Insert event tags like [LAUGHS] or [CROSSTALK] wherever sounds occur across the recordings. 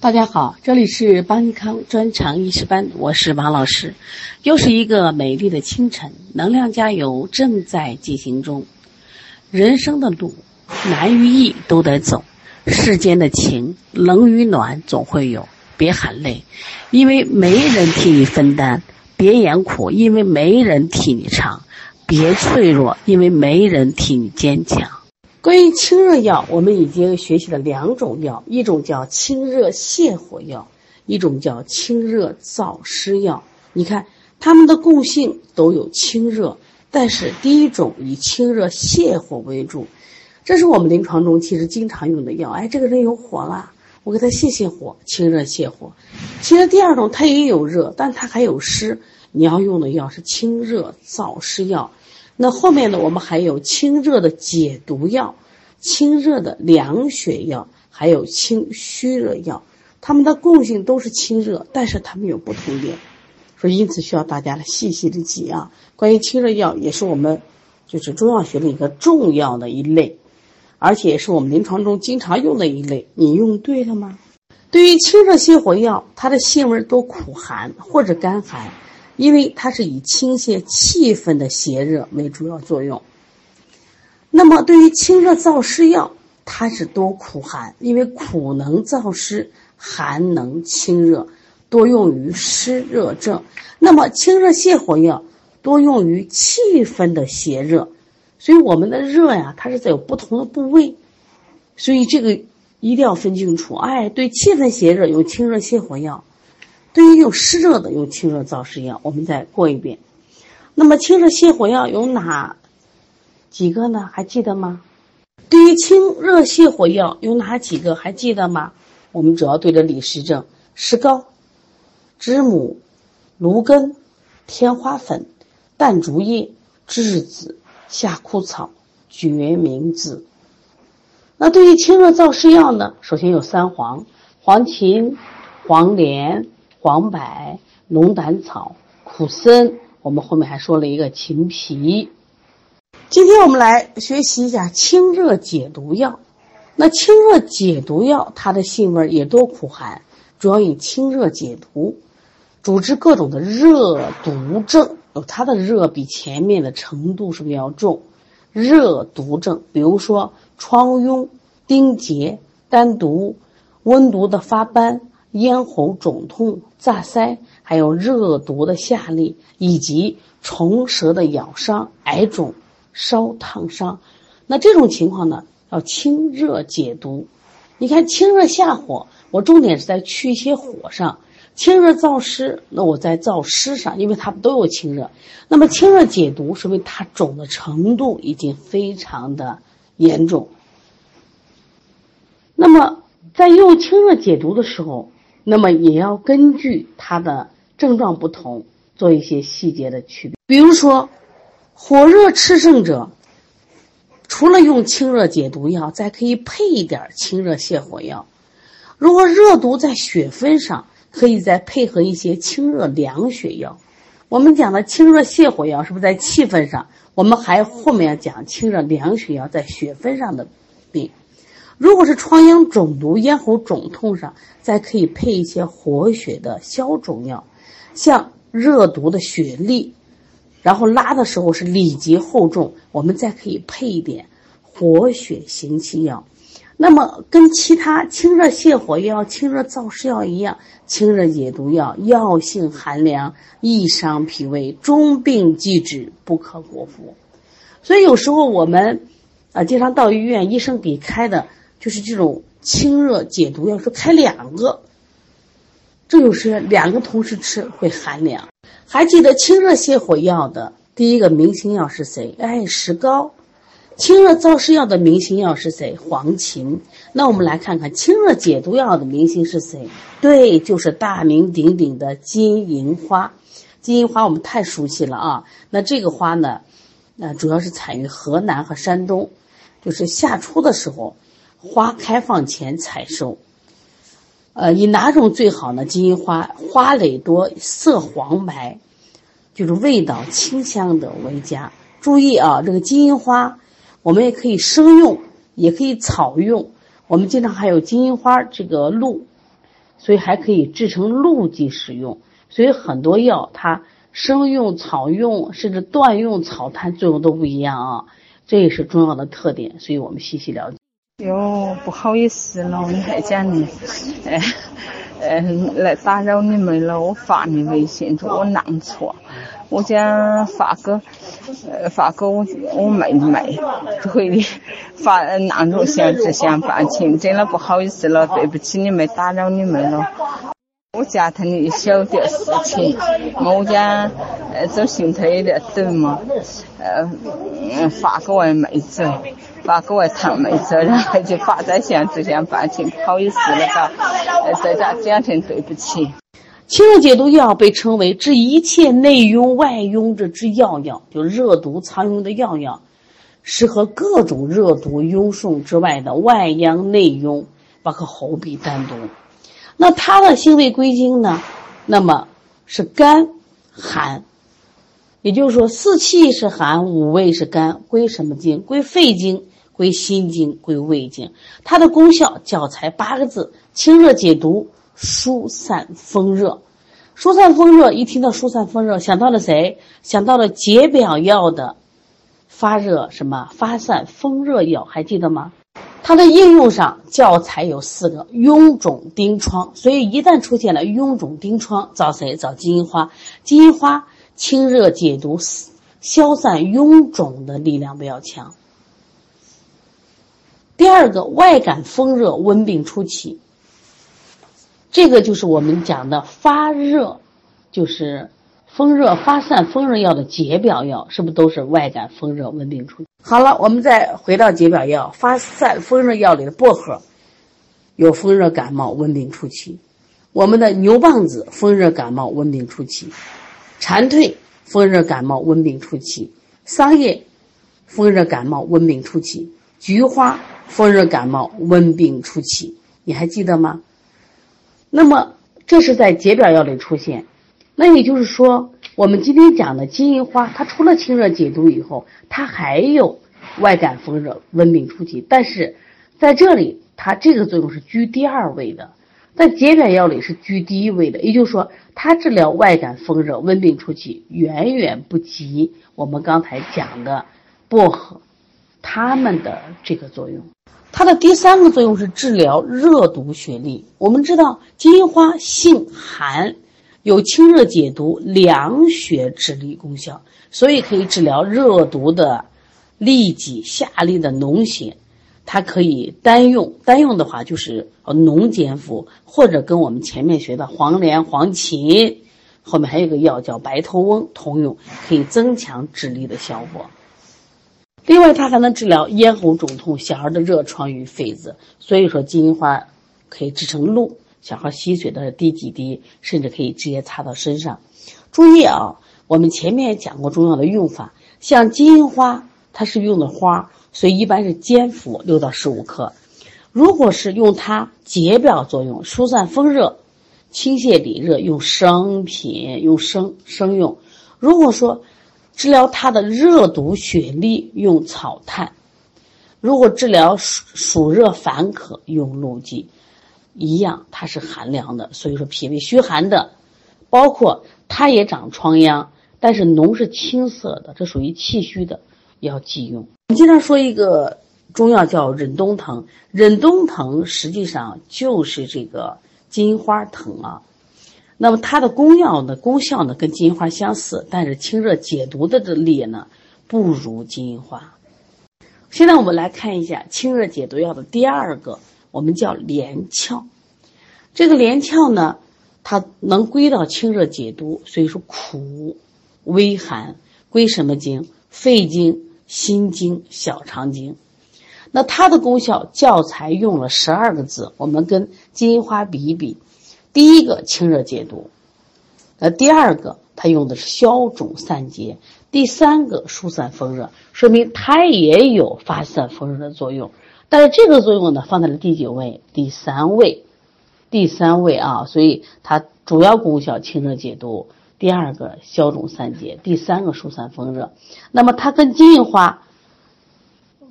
大家好，这里是邦尼康专长医师班，我是王老师。又是一个美丽的清晨，能量加油正在进行中。人生的路，难与易都得走。世间的情，冷与暖总会有。别喊累，因为没人替你分担；别言苦，因为没人替你尝；别脆弱，因为没人替你坚强。关于清热药，我们已经学习了两种药，一种叫清热泻火药，一种叫清热燥湿药。你看它们的共性都有清热，但是第一种以清热泻火为主，这是我们临床中其实经常用的药。哎，这个人有火了，我给他泻泻火，清热泻火。其实第二种它也有热，但它还有湿，你要用的药是清热燥湿药。那后面呢？我们还有清热的解毒药、清热的凉血药，还有清虚热药。它们的共性都是清热，但是它们有不同点，所以因此需要大家来细细的记啊。关于清热药，也是我们就是中药学的一个重要的一类，而且也是我们临床中经常用的一类。你用对了吗？对于清热泻火药，它的性味多苦寒或者干寒。因为它是以清泻气分的邪热为主要作用。那么对于清热燥湿药，它是多苦寒，因为苦能燥湿，寒能清热，多用于湿热症。那么清热泻火药多用于气分的邪热，所以我们的热呀，它是在有不同的部位，所以这个一定要分清楚。哎，对气分邪热用清热泻火药。对于有湿热的，用清热燥湿药。我们再过一遍。那么清热泻火药有哪几个呢？还记得吗？对于清热泻火药有哪几个？还记得吗？我们主要对着李时正：石膏、知母、芦根、天花粉、淡竹叶、栀子、夏枯草、决明子。那对于清热燥湿药呢？首先有三黄：黄芩、黄连。黄柏、龙胆草、苦参，我们后面还说了一个秦皮。今天我们来学习一下清热解毒药。那清热解毒药，它的性味也多苦寒，主要以清热解毒，主治各种的热毒症。它的热比前面的程度是不是要重？热毒症，比如说疮痈、钉结、丹毒、温毒的发斑。咽喉肿痛、炸腮，还有热毒的下痢，以及虫蛇的咬伤、癌肿、烧烫伤，那这种情况呢，要清热解毒。你看，清热下火，我重点是在去一些火上；清热燥湿，那我在燥湿上，因为它们都有清热。那么清热解毒，说明它肿的程度已经非常的严重。那么在用清热解毒的时候，那么也要根据它的症状不同做一些细节的区别。比如说，火热炽盛者，除了用清热解毒药，再可以配一点清热泻火药。如果热毒在血分上，可以再配合一些清热凉血药。我们讲的清热泻火药是不是在气分上？我们还后面要讲清热凉血药在血分上的病。如果是疮疡肿毒、咽喉肿痛上，再可以配一些活血的消肿药，像热毒的血痢，然后拉的时候是里急后重，我们再可以配一点活血行气药。那么跟其他清热泻火药、清热燥湿药一样，清热解毒药药性寒凉，易伤脾胃，中病即止，不可过服。所以有时候我们啊，经常到医院，医生给开的。就是这种清热解毒药，说开两个，这就是两个同时吃会寒凉。还记得清热泻火药的第一个明星药是谁？哎，石膏。清热燥湿药的明星药是谁？黄芩。那我们来看看清热解毒药的明星是谁？对，就是大名鼎鼎的金银花。金银花我们太熟悉了啊。那这个花呢，那主要是产于河南和山东，就是夏初的时候。花开放前采收，呃，以哪种最好呢？金银花花蕾多，色黄白，就是味道清香的为佳。注意啊，这个金银花，我们也可以生用，也可以草用。我们经常还有金银花这个露，所以还可以制成露剂使用。所以很多药它生用、草用，甚至断用、草炭作用都不一样啊，这也是中药的特点。所以我们细细了解。哟，不好意思了，你还讲 [LAUGHS] 你，哎，嗯，来打扰你们了。我发你微信，我弄错，我讲发给，呃，发给我我妹妹，对的，发弄着想只想办情，真的不好意思了，对不起你们，打扰你们了。我家头的小点事情，我家呃走心头有点抖嘛，呃，发给我妹子。发给我堂妹子，然后就发在线，只想办情，不好意思了嘎，在家讲声对不起。清热解毒药被称为治一切内痈外痈之之要药，就热毒藏痈的要药，适合各种热毒痈数之外的外阳内痈，包括喉痹单独。那它的性味归经呢？那么是甘寒，也就是说四气是寒，五味是甘，归什么经？归肺经。归心经，归胃经，它的功效教材八个字：清热解毒，疏散风热。疏散风热，一听到疏散风热，想到了谁？想到了解表药的发热什么发散风热药，还记得吗？它的应用上教材有四个：臃肿疔疮。所以一旦出现了臃肿疔疮，找谁？找金银花。金银花清热解毒、消散臃肿的力量比较强。第二个外感风热温病初期，这个就是我们讲的发热，就是风热发散风热药的解表药，是不是都是外感风热温病初？好了，我们再回到解表药发散风热药里的薄荷，有风热感冒温病初期；我们的牛蒡子风热感冒温病初期；蝉蜕风热感冒温病初期；桑叶风热感冒温病初期；菊花。风热感冒温病初期，你还记得吗？那么这是在解表药里出现，那也就是说，我们今天讲的金银花，它除了清热解毒以后，它还有外感风热温病初期。但是在这里，它这个作用是居第二位的，在解表药里是居第一位的。也就是说，它治疗外感风热温病初期，远远不及我们刚才讲的薄荷，它们的这个作用。它的第三个作用是治疗热毒血痢。我们知道金银花性寒，有清热解毒、凉血止痢功效，所以可以治疗热毒的痢疾、下痢的脓血。它可以单用，单用的话就是浓煎服，或者跟我们前面学的黄连、黄芩，后面还有一个药叫白头翁同用，可以增强止痢的效果。另外，它还能治疗咽喉肿痛、小孩的热疮与痱子。所以说，金银花可以制成露，小孩吸水的滴几滴，甚至可以直接擦到身上。注意啊，我们前面也讲过中药的用法，像金银花，它是用的花，所以一般是煎服六到十五克。如果是用它解表作用、疏散风热、清泻里热，用生品，用生生用。如果说，治疗它的热毒血痢用草炭，如果治疗暑暑热烦渴用鹿剂，一样它是寒凉的，所以说脾胃虚寒的，包括它也长疮疡，但是脓是青色的，这属于气虚的，要忌用。我们经常说一个中药叫忍冬藤，忍冬藤实际上就是这个金花藤啊。那么它的功药呢，功效呢跟金银花相似，但是清热解毒的这力呢不如金银花。现在我们来看一下清热解毒药的第二个，我们叫连翘。这个连翘呢，它能归到清热解毒，所以说苦、微寒，归什么经？肺经、心经、小肠经。那它的功效教材用了十二个字，我们跟金银花比一比。第一个清热解毒，呃，第二个它用的是消肿散结，第三个疏散风热，说明它也有发散风热的作用。但是这个作用呢，放在了第九位，第三位，第三位啊，所以它主要功效清热解毒，第二个消肿散结，第三个疏散风热。那么它跟金银花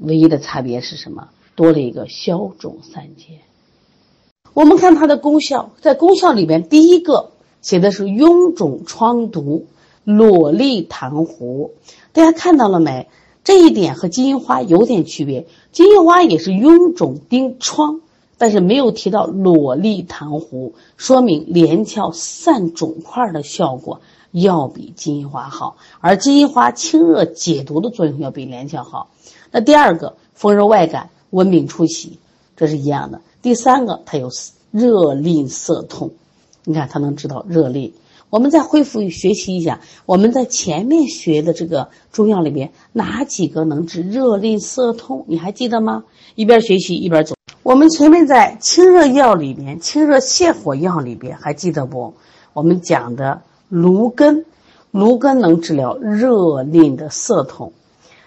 唯一的差别是什么？多了一个消肿散结。我们看它的功效，在功效里边，第一个写的是臃肿疮毒，裸粒痰糊。大家看到了没？这一点和金银花有点区别。金银花也是臃肿丁疮，但是没有提到裸粒痰糊，说明连翘散肿块的效果要比金银花好，而金银花清热解毒的作用要比连翘好。那第二个，风热外感，温病初起，这是一样的。第三个，它有热淋涩痛，你看它能知道热淋。我们再恢复学习一下，我们在前面学的这个中药里边哪几个能治热淋涩痛？你还记得吗？一边学习一边走。我们前面在清热药里边、清热泻火药里边还记得不？我们讲的芦根，芦根能治疗热淋的涩痛。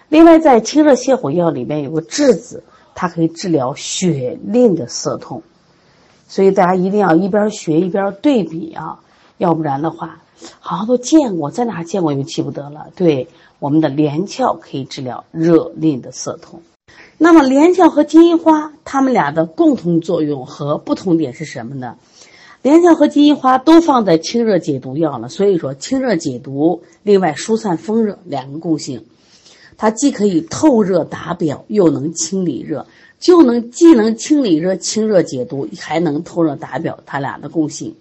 另外，在清热泻火药里边有个栀子。它可以治疗血淋的涩痛，所以大家一定要一边学一边对比啊，要不然的话，好像都见过，在哪见过又记不得了。对，我们的连翘可以治疗热淋的涩痛。那么连翘和金银花，它们俩的共同作用和不同点是什么呢？连翘和金银花都放在清热解毒药了，所以说清热解毒，另外疏散风热两个共性。它既可以透热达表，又能清理热，就能既能清理热、清热解毒，还能透热达表，它俩的共性。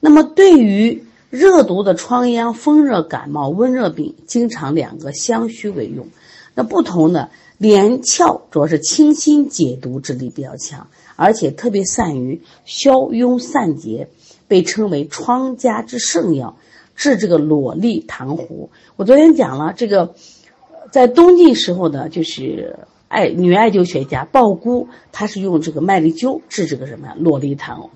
那么，对于热毒的疮疡、风热感冒、温热病，经常两个相须为用。那不同的连翘主要是清心解毒之力比较强，而且特别善于消痈散结，被称为疮家之圣药，治这个裸痢痰糊。我昨天讲了这个。在东晋时候呢，就是艾女艾灸学家鲍姑，她是用这个麦粒灸治这个什么呀落痢痰糊。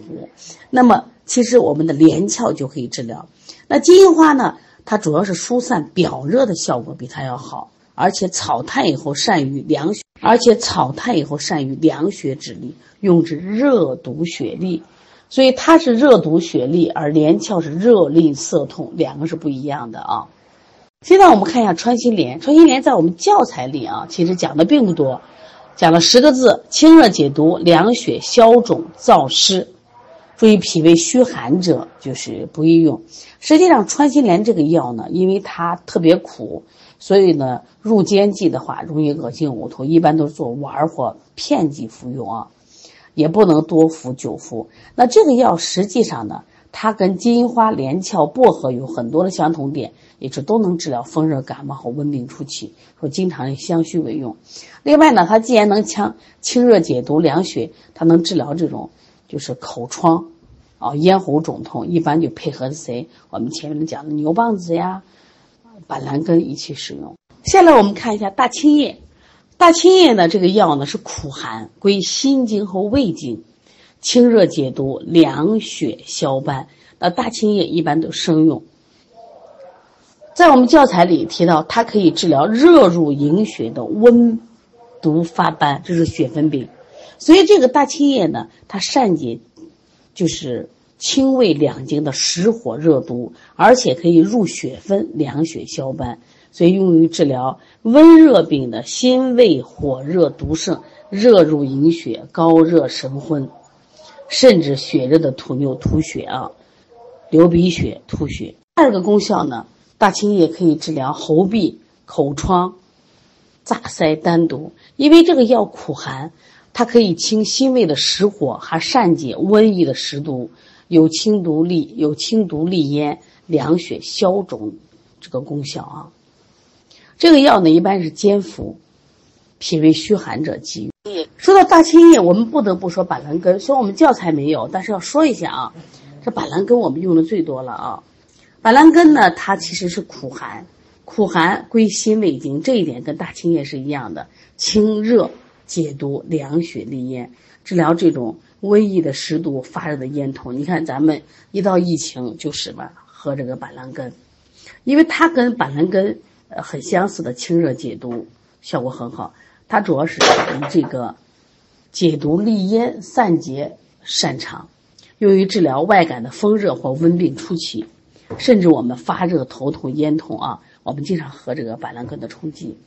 那么其实我们的连翘就可以治疗。那金银花呢，它主要是疏散表热的效果比它要好，而且草炭以后善于凉血，而且草炭以后善于凉血止痢，用之热毒血痢。所以它是热毒血痢，而连翘是热淋涩痛，两个是不一样的啊。现在我们看一下穿心莲。穿心莲在我们教材里啊，其实讲的并不多，讲了十个字：清热解毒、凉血消肿、燥湿。注意脾胃虚寒者就是不宜用。实际上，穿心莲这个药呢，因为它特别苦，所以呢，入煎剂的话容易恶心呕吐，一般都是做丸或片剂服用啊，也不能多服久服。那这个药实际上呢，它跟金银花、连翘、薄荷有很多的相同点。也是都能治疗风热感冒和温病初期，说经常相须为用。另外呢，它既然能强清热解毒、凉血，它能治疗这种就是口疮，啊咽喉肿痛，一般就配合谁？我们前面讲的牛蒡子呀、板蓝根一起使用。下来我们看一下大青叶，大青叶呢这个药呢是苦寒，归心经和胃经，清热解毒、凉血消斑。那大青叶一般都生用。在我们教材里提到，它可以治疗热入营血的温毒发斑，这是血分病。所以这个大青叶呢，它善解就是清胃两经的实火热毒，而且可以入血分、凉血消斑，所以用于治疗温热病的心胃火热毒盛、热入营血、高热神昏，甚至血热的吐衄、吐血啊，流鼻血、吐血。第二个功效呢？大青叶可以治疗喉痹、口疮、炸腮、丹毒，因为这个药苦寒，它可以清心胃的实火，还善解瘟疫的实毒，有清毒利、有清毒利咽、凉血消肿这个功效啊。这个药呢，一般是煎服，脾胃虚寒者忌用。说到大青叶，我们不得不说板蓝根，虽然我们教材没有，但是要说一下啊，这板蓝根我们用的最多了啊。板蓝根呢，它其实是苦寒，苦寒归心胃经，这一点跟大青叶是一样的，清热解毒、凉血利咽，治疗这种瘟疫的湿毒、发热的咽痛。你看咱们一到疫情就是吧，喝这个板蓝根，因为它跟板蓝根呃很相似的清热解毒效果很好，它主要是以这个解毒利咽、散结擅长，用于治疗外感的风热或温病初期。甚至我们发热、头痛、咽痛啊，我们经常喝这个板蓝根的冲剂。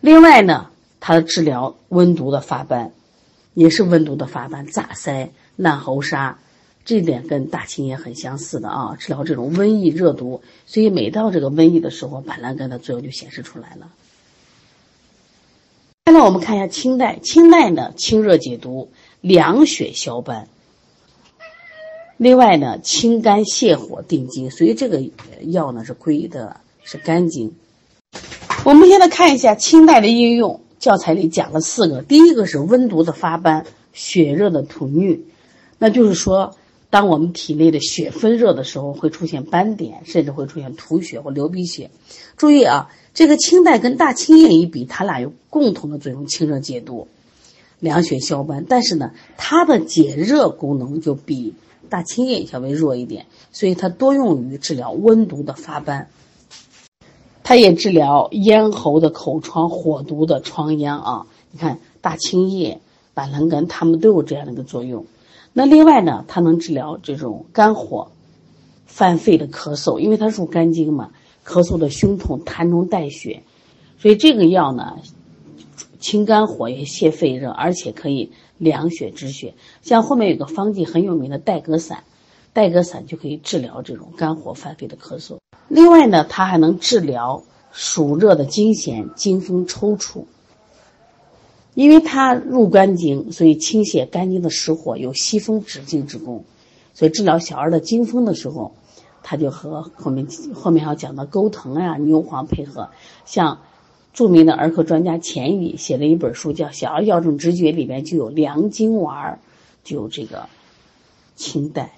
另外呢，它的治疗温毒的发斑，也是温毒的发斑、炸腮、烂喉沙，这点跟大青叶很相似的啊，治疗这种瘟疫热毒。所以每到这个瘟疫的时候，板蓝根的作用就显示出来了。现在我们看一下清代，清代呢清热解毒、凉血消斑。另外呢，清肝泻火、定惊，所以这个药呢是归的是肝经。我们现在看一下清代的应用，教材里讲了四个。第一个是温毒的发斑、血热的吐衄，那就是说，当我们体内的血分热的时候，会出现斑点，甚至会出现吐血或流鼻血。注意啊，这个清代跟大青叶一比，它俩有共同的作用，清热解毒、凉血消斑。但是呢，它的解热功能就比。大青叶稍微弱一点，所以它多用于治疗温毒的发斑。它也治疗咽喉的口疮、火毒的疮疡啊。你看大青叶、板蓝根，它们都有这样的一个作用。那另外呢，它能治疗这种肝火、犯肺的咳嗽，因为它入肝经嘛，咳嗽的胸痛、痰中带血，所以这个药呢，清肝火也泻肺热，而且可以。凉血止血，像后面有个方剂很有名的带格散，带格散就可以治疗这种肝火犯肺的咳嗽。另外呢，它还能治疗暑热的惊痫、惊风抽搐。因为它入肝经，所以清泻肝经的实火，有息风止痉之功。所以治疗小儿的惊风的时候，它就和后面后面要讲的钩藤呀、牛黄配合，像。著名的儿科专家钱宇写了一本书，叫《小儿药证直觉》，里面就有凉经丸，就有这个清代。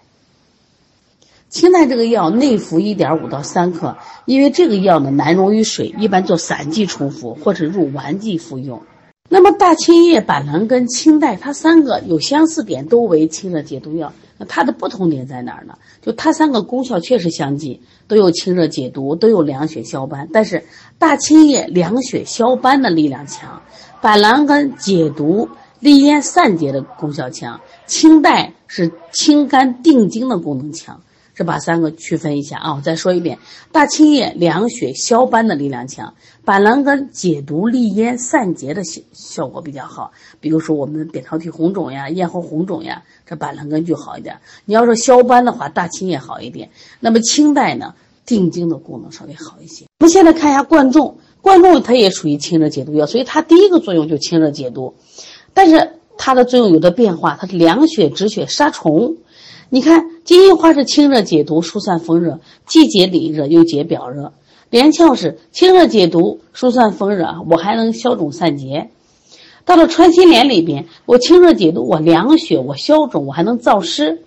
清代这个药内服一点五到三克，因为这个药呢难溶于水，一般做散剂冲服或者入丸剂服用。那么大青叶、板蓝根、青黛，它三个有相似点，都为清热解毒药。那它的不同点在哪儿呢？就它三个功效确实相近，都有清热解毒，都有凉血消斑。但是大青叶凉血消斑的力量强，板蓝根解毒利咽散结的功效强，清代是清肝定惊的功能强。是把三个区分一下啊！我再说一遍：大青叶凉血消斑的力量强，板蓝根解毒利咽散结的效效果比较好。比如说我们扁桃体红肿呀、咽喉红肿呀，这板蓝根就好一点。你要说消斑的话，大青叶好一点。那么清代呢，定惊的功能稍微好一些。我们现在看一下贯众，贯众它也属于清热解毒药，所以它第一个作用就清热解毒，但是它的作用有的变化，它是凉血止血杀虫。你看，金银花是清热解毒、疏散风热，既解里热又解表热；连翘是清热解毒、疏散风热，我还能消肿散结。到了穿心莲里边，我清热解毒，我凉血，我消肿，我还能燥湿。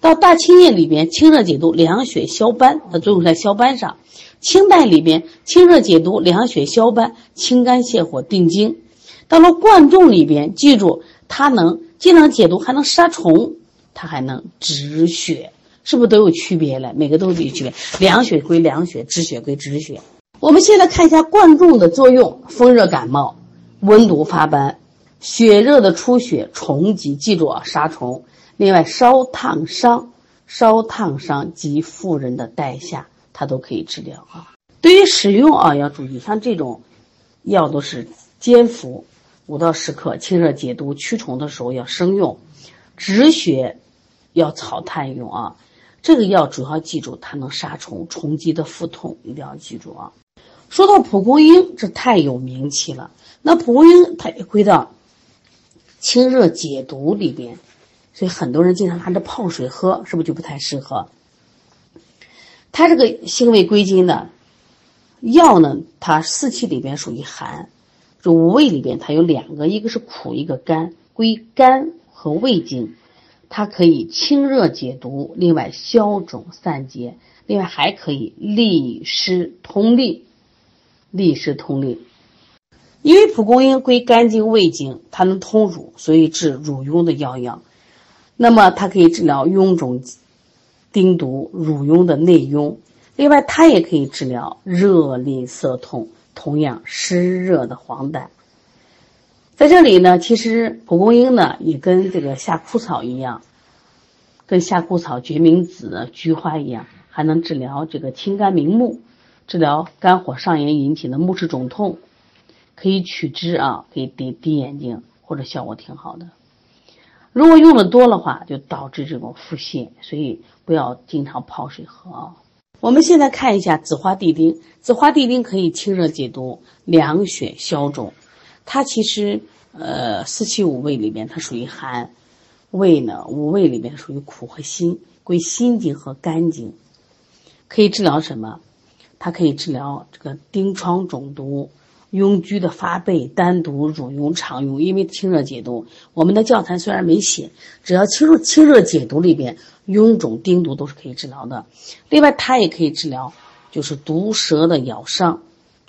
到大青叶里边，清热解毒、凉血消斑，它作用在消斑上。清代里边，清热解毒、凉血消斑、清肝泻火、定惊。到了贯众里边，记住它能既能解毒，还能杀虫。它还能止血，是不是都有区别了？每个都有区别。凉血归凉血，止血归止血。我们现在看一下贯众的作用：风热感冒、温毒发斑、血热的出血、虫疾，记住啊，杀虫。另外，烧烫伤、烧烫伤及妇人的带下，它都可以治疗啊。对于使用啊，要注意，像这种药都是煎服，五到十克，清热解毒、驱虫的时候要生用，止血。要草炭用啊，这个药主要记住它能杀虫，虫疾的腹痛一定要记住啊。说到蒲公英，这太有名气了。那蒲公英它也归到清热解毒里边，所以很多人经常拿着泡水喝，是不是就不太适合？它这个性味归经的药呢，它四气里边属于寒，这五味里边它有两个，一个是苦，一个甘，归肝和胃经。它可以清热解毒，另外消肿散结，另外还可以利湿通利，利湿通利。因为蒲公英归肝经、胃经，它能通乳，所以治乳痈的药。那么它可以治疗臃肿、叮毒、乳痈的内痈。另外，它也可以治疗热淋涩痛，同样湿热的黄疸。在这里呢，其实蒲公英呢也跟这个夏枯草一样，跟夏枯草、决明子、菊花一样，还能治疗这个清肝明目，治疗肝火上炎引起的目视肿痛，可以取汁啊，可以滴滴眼睛，或者效果挺好的。如果用的多的话，就导致这种腹泻，所以不要经常泡水喝啊。我们现在看一下紫花地丁，紫花地丁可以清热解毒、凉血消肿。它其实呃四气五味里面它属于寒，味呢五味里面属于苦和辛，归心经和肝经，可以治疗什么？它可以治疗这个疔疮肿毒、痈疽的发背、单独、乳痈、肠痈，因为清热解毒。我们的教材虽然没写，只要清热清热解毒里边，痈肿、疔毒都是可以治疗的。另外，它也可以治疗，就是毒蛇的咬伤，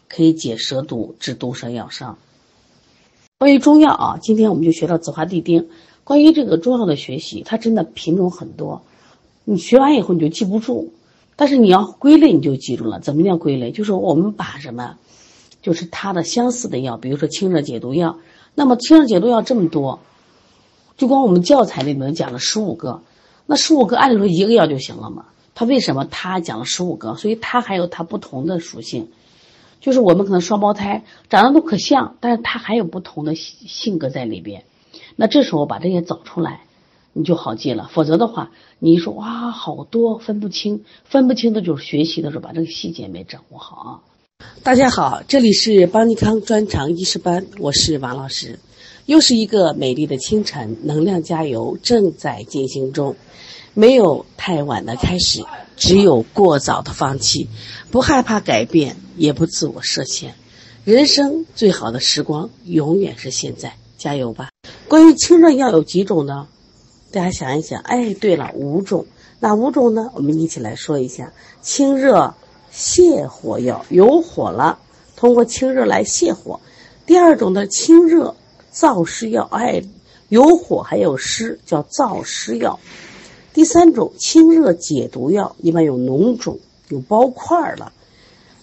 可以解蛇毒，治毒蛇咬伤。关于中药啊，今天我们就学到紫花地丁。关于这个中药的学习，它真的品种很多，你学完以后你就记不住。但是你要归类，你就记住了。怎么叫归类？就是我们把什么，就是它的相似的药，比如说清热解毒药。那么清热解毒药这么多，就光我们教材里面讲了十五个，那十五个按理说一个药就行了嘛？它为什么它讲了十五个？所以它还有它不同的属性。就是我们可能双胞胎长得都可像，但是他还有不同的性格在里边。那这时候把这些找出来。你就好记了，否则的话，你一说哇，好多分不清，分不清的就是学习的时候把这个细节没掌握好啊。大家好，这里是邦尼康专长医师班，我是王老师。又是一个美丽的清晨，能量加油正在进行中，没有太晚的开始，只有过早的放弃。不害怕改变，也不自我设限，人生最好的时光永远是现在，加油吧！关于清热药有几种呢？大家想一想，哎，对了，五种，哪五种呢？我们一起来说一下：清热泻火药，有火了，通过清热来泻火；第二种呢，清热燥湿药，哎，有火还有湿，叫燥湿药；第三种，清热解毒药，一般有脓肿、有包块了；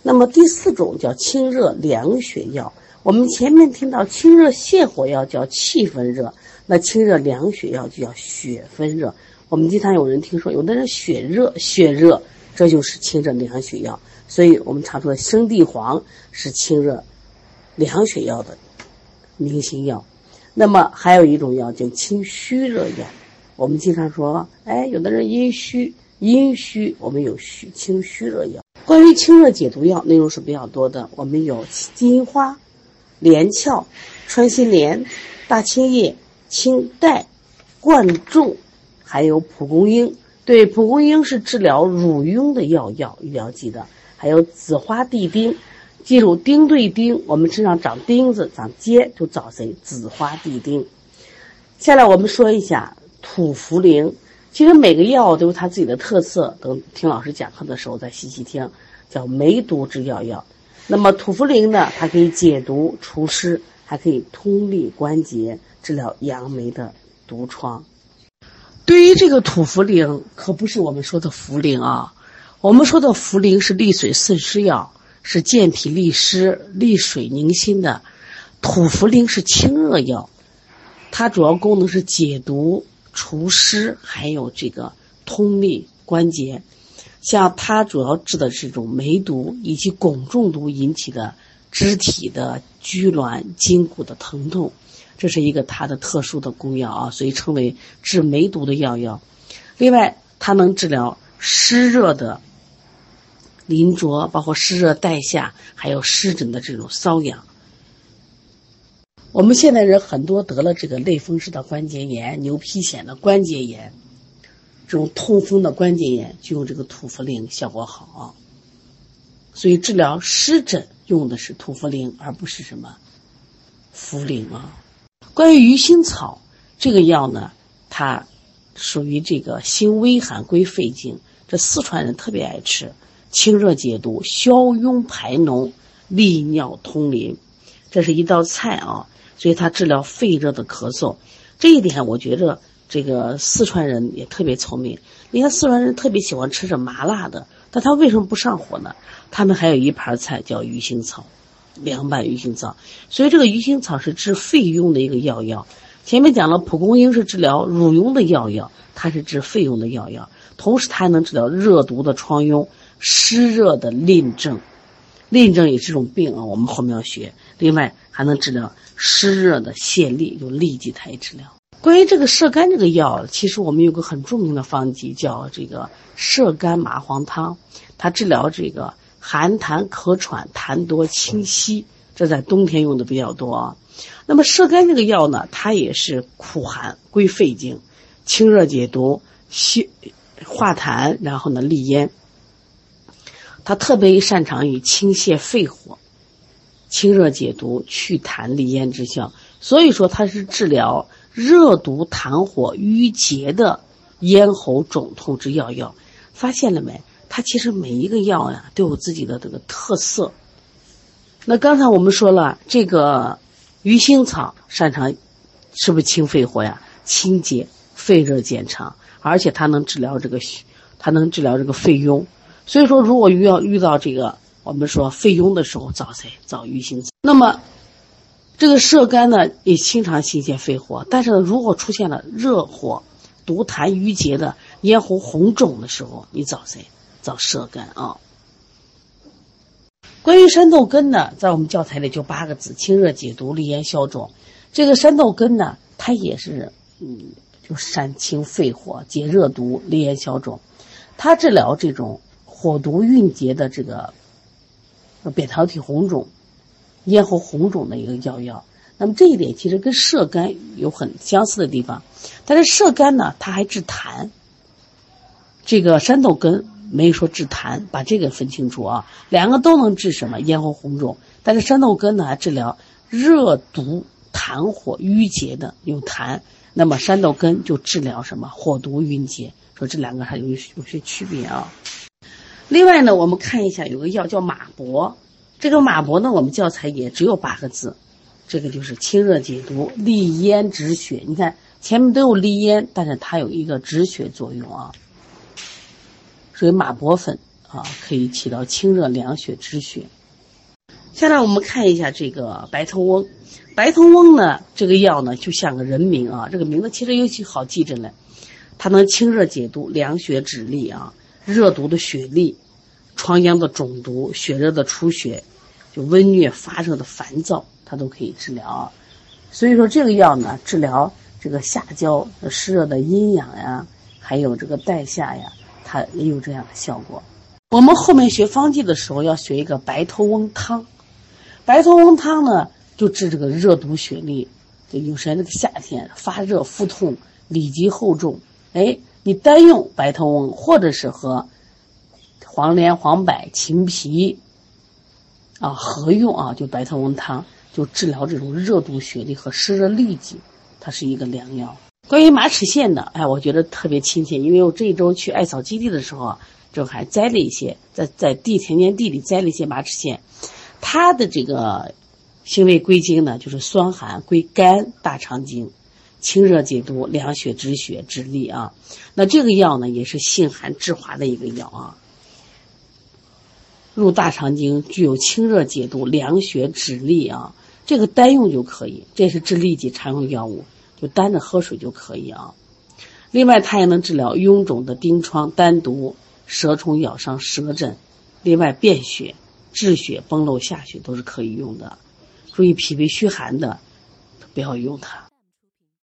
那么第四种叫清热凉血药。我们前面听到清热泻火药叫气分热。那清热凉血药就叫血分热。我们经常有人听说，有的人血热，血热，这就是清热凉血药。所以我们常说的生地黄是清热凉血药的明星药。那么还有一种药叫清虚热药。我们经常说，哎，有的人阴虚，阴虚，我们有虚清虚热药。关于清热解毒药，内容是比较多的。我们有金花、连翘、穿心莲、大青叶。清代贯众，还有蒲公英。对，蒲公英是治疗乳痈的药药，一定要记得。还有紫花地丁，记住丁对丁，我们身上长钉子、长疖，就找谁？紫花地丁。下来我们说一下土茯苓。其实每个药都有它自己的特色，等听老师讲课的时候再细细听。叫梅毒之药药。那么土茯苓呢，它可以解毒除湿，还可以通利关节。治疗杨梅的毒疮。对于这个土茯苓，可不是我们说的茯苓啊，我们说的茯苓是利水渗湿药，是健脾利湿、利水宁心的。土茯苓是清热药，它主要功能是解毒、除湿，还有这个通利关节。像它主要治的这种梅毒以及汞中毒引起的肢体的拘挛、筋骨的疼痛。这是一个它的特殊的功药啊，所以称为治梅毒的药药。另外，它能治疗湿热的淋浊，包括湿热带下，还有湿疹的这种瘙痒。我们现在人很多得了这个类风湿的关节炎、牛皮癣的关节炎，这种痛风的关节炎，就用这个土茯苓效果好。啊所以治疗湿疹用的是土茯苓，而不是什么茯苓啊。关于鱼腥草这个药呢，它属于这个辛微寒，归肺经。这四川人特别爱吃，清热解毒、消痈排脓、利尿通淋，这是一道菜啊。所以它治疗肺热的咳嗽，这一点我觉着这个四川人也特别聪明。你看四川人特别喜欢吃这麻辣的，但他为什么不上火呢？他们还有一盘菜叫鱼腥草。凉拌鱼腥草，所以这个鱼腥草是治肺用的一个药药。前面讲了，蒲公英是治疗乳痈的药药，它是治肺用的药药，同时它还能治疗热毒的疮痈、湿热的淋症。淋症也是一种病啊，我们后面要学。另外还能治疗湿热的泄痢，用痢疾它治疗。关于这个射干这个药，其实我们有个很著名的方剂叫这个射肝麻黄汤，它治疗这个寒痰咳喘、痰多清稀，这在冬天用的比较多啊。那么射干这个药呢，它也是苦寒，归肺经，清热解毒、泻化痰，然后呢利咽。它特别擅长于清泻肺火、清热解毒、祛痰利咽之效，所以说它是治疗。热毒痰火郁结的咽喉肿痛之要药，发现了没？它其实每一个药呀都有自己的这个特色。那刚才我们说了，这个鱼腥草擅长是不是清肺火呀？清洁肺热减长，而且它能治疗这个，它能治疗这个肺痈。所以说，如果遇到遇到这个我们说肺痈的时候，找谁？找鱼腥草。那么。这个射干呢，也经常心泻肺火，但是呢，如果出现了热火、毒痰郁结的咽喉红肿的时候，你找谁？找射肝啊。关于山豆根呢，在我们教材里就八个字：清热解毒、利咽消肿。这个山豆根呢，它也是嗯，就善清肺火、解热毒、利咽消肿。它治疗这种火毒蕴结的这个扁桃体红肿。咽喉红肿的一个药药，那么这一点其实跟射干有很相似的地方，但是射干呢，它还治痰。这个山豆根没说治痰，把这个分清楚啊，两个都能治什么？咽喉红肿，但是山豆根呢还治疗热毒痰火郁结的有痰，那么山豆根就治疗什么？火毒郁结，说这两个还有有些区别啊。另外呢，我们看一下有个药叫马勃。这个马勃呢，我们教材也只有八个字，这个就是清热解毒、利咽止血。你看前面都有利咽，但是它有一个止血作用啊。所以马勃粉啊，可以起到清热凉血、止血。下来我们看一下这个白头翁。白头翁呢，这个药呢就像个人名啊，这个名字其实尤其好记着呢。它能清热解毒、凉血止痢啊，热毒的血痢。疮疡的肿毒、血热的出血，就温疟发热的烦躁，它都可以治疗。所以说这个药呢，治疗这个下焦湿热的阴痒呀，还有这个带下呀，它也有这样的效果。我们后面学方剂的时候要学一个白头翁汤，白头翁汤呢就治这个热毒血痢，就有时这个夏天发热腹痛、里积厚重，哎，你单用白头翁，或者是和。黄连、黄柏、青皮，啊，合用啊，就白头翁汤，就治疗这种热毒血痢和湿热痢疾，它是一个良药。关于马齿苋的，哎，我觉得特别亲切，因为我这一周去艾草基地的时候，就还摘了一些，在在地田间地里摘了一些马齿苋，它的这个性味归经呢，就是酸寒，归肝大肠经，清热解毒、凉血止血、止痢啊。那这个药呢，也是性寒治滑的一个药啊。入大肠经，具有清热解毒、凉血止痢啊，这个单用就可以，这是治痢疾常用药物，就单着喝水就可以啊。另外，它也能治疗臃肿的疔疮、单毒、蛇虫咬伤舌诊，另外便血、治血、崩漏下血都是可以用的。注意脾胃虚寒的，不要用它。